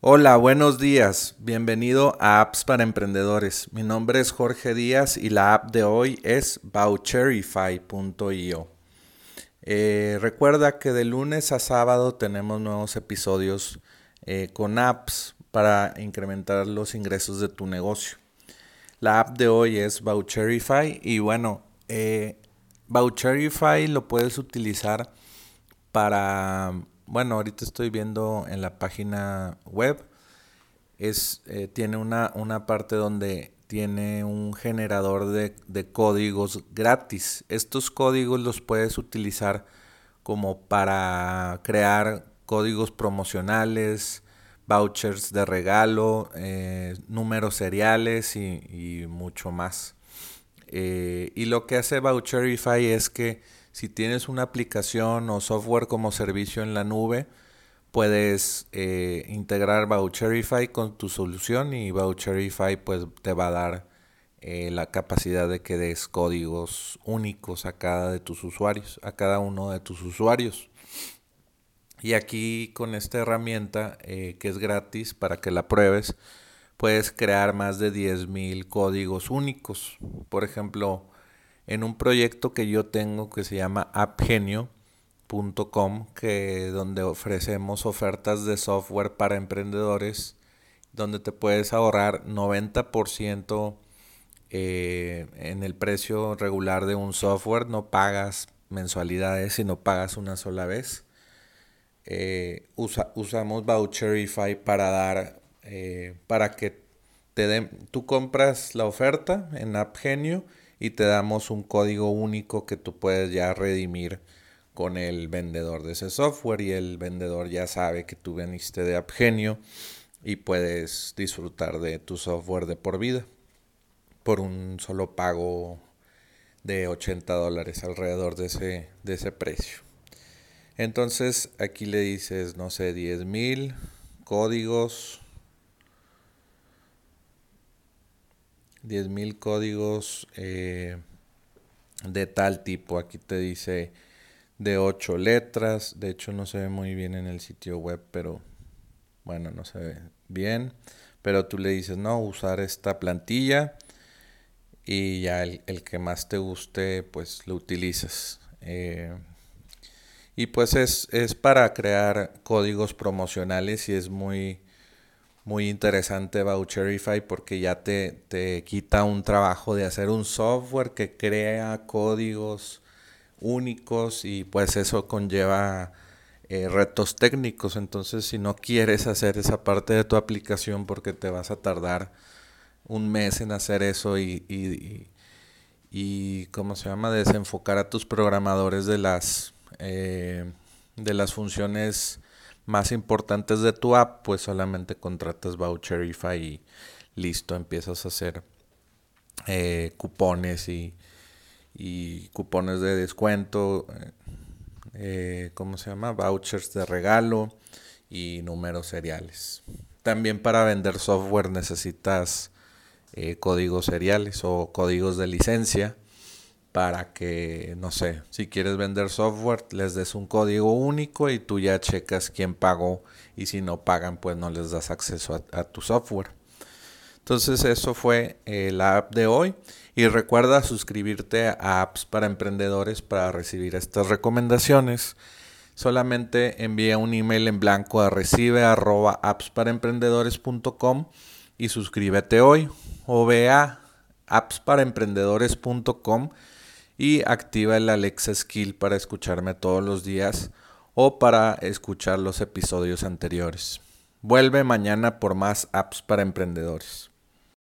Hola, buenos días. Bienvenido a Apps para Emprendedores. Mi nombre es Jorge Díaz y la app de hoy es Voucherify.io. Eh, recuerda que de lunes a sábado tenemos nuevos episodios eh, con apps para incrementar los ingresos de tu negocio. La app de hoy es Voucherify y bueno, eh, Voucherify lo puedes utilizar para bueno, ahorita estoy viendo en la página web, es, eh, tiene una, una, parte donde tiene un generador de, de, códigos gratis. Estos códigos los puedes utilizar como para crear códigos promocionales, vouchers de regalo, eh, números seriales y, y mucho más. Eh, y lo que hace Voucherify es que si tienes una aplicación o software como servicio en la nube, puedes eh, integrar Voucherify con tu solución y Voucherify pues te va a dar eh, la capacidad de que des códigos únicos a cada de tus usuarios, a cada uno de tus usuarios. Y aquí con esta herramienta eh, que es gratis para que la pruebes, puedes crear más de 10.000 códigos únicos. Por ejemplo, en un proyecto que yo tengo que se llama appgenio.com, que donde ofrecemos ofertas de software para emprendedores, donde te puedes ahorrar 90% eh, en el precio regular de un software, no pagas mensualidades, sino pagas una sola vez. Eh, usamos Voucherify para dar, eh, para que te den, tú compras la oferta en AppGenio y te damos un código único que tú puedes ya redimir con el vendedor de ese software y el vendedor ya sabe que tú veniste de AppGenio y puedes disfrutar de tu software de por vida por un solo pago de 80 dólares alrededor de ese, de ese precio. Entonces aquí le dices, no sé, 10 mil códigos 10.000 códigos eh, de tal tipo. Aquí te dice de 8 letras. De hecho no se ve muy bien en el sitio web, pero bueno, no se ve bien. Pero tú le dices, no, usar esta plantilla y ya el, que más te guste, pues lo utilizas. Eh, y pues es, es para crear códigos promocionales y es muy muy interesante Voucherify porque ya te, te, quita un trabajo de hacer un software que crea códigos únicos y pues eso conlleva eh, retos técnicos. Entonces si no quieres hacer esa parte de tu aplicación porque te vas a tardar un mes en hacer eso y, y, y, ¿cómo se llama? Desenfocar a tus programadores de las, eh, de las funciones más importantes de tu app, pues solamente contratas Voucherify y listo, empiezas a hacer eh, cupones y, cupones de descuento, eh, eh, ¿cómo se llama? Vouchers de regalo y números seriales. También para vender software necesitas códigos seriales o códigos de licencia para que, no sé, si quieres vender software, les des un código único y tú ya checas quién pagó y si no pagan, pues no les das acceso a, tu software. Entonces eso fue eh, la app de hoy y recuerda suscribirte a apps para emprendedores para recibir estas recomendaciones. Solamente envía un email en blanco a recibe arroba appsparaemprendedores.com y suscríbete hoy o ve a appsparaemprendedores.com y activa el Alexa Skill para escucharme todos los días o para escuchar los episodios anteriores. Vuelve mañana por más apps para emprendedores.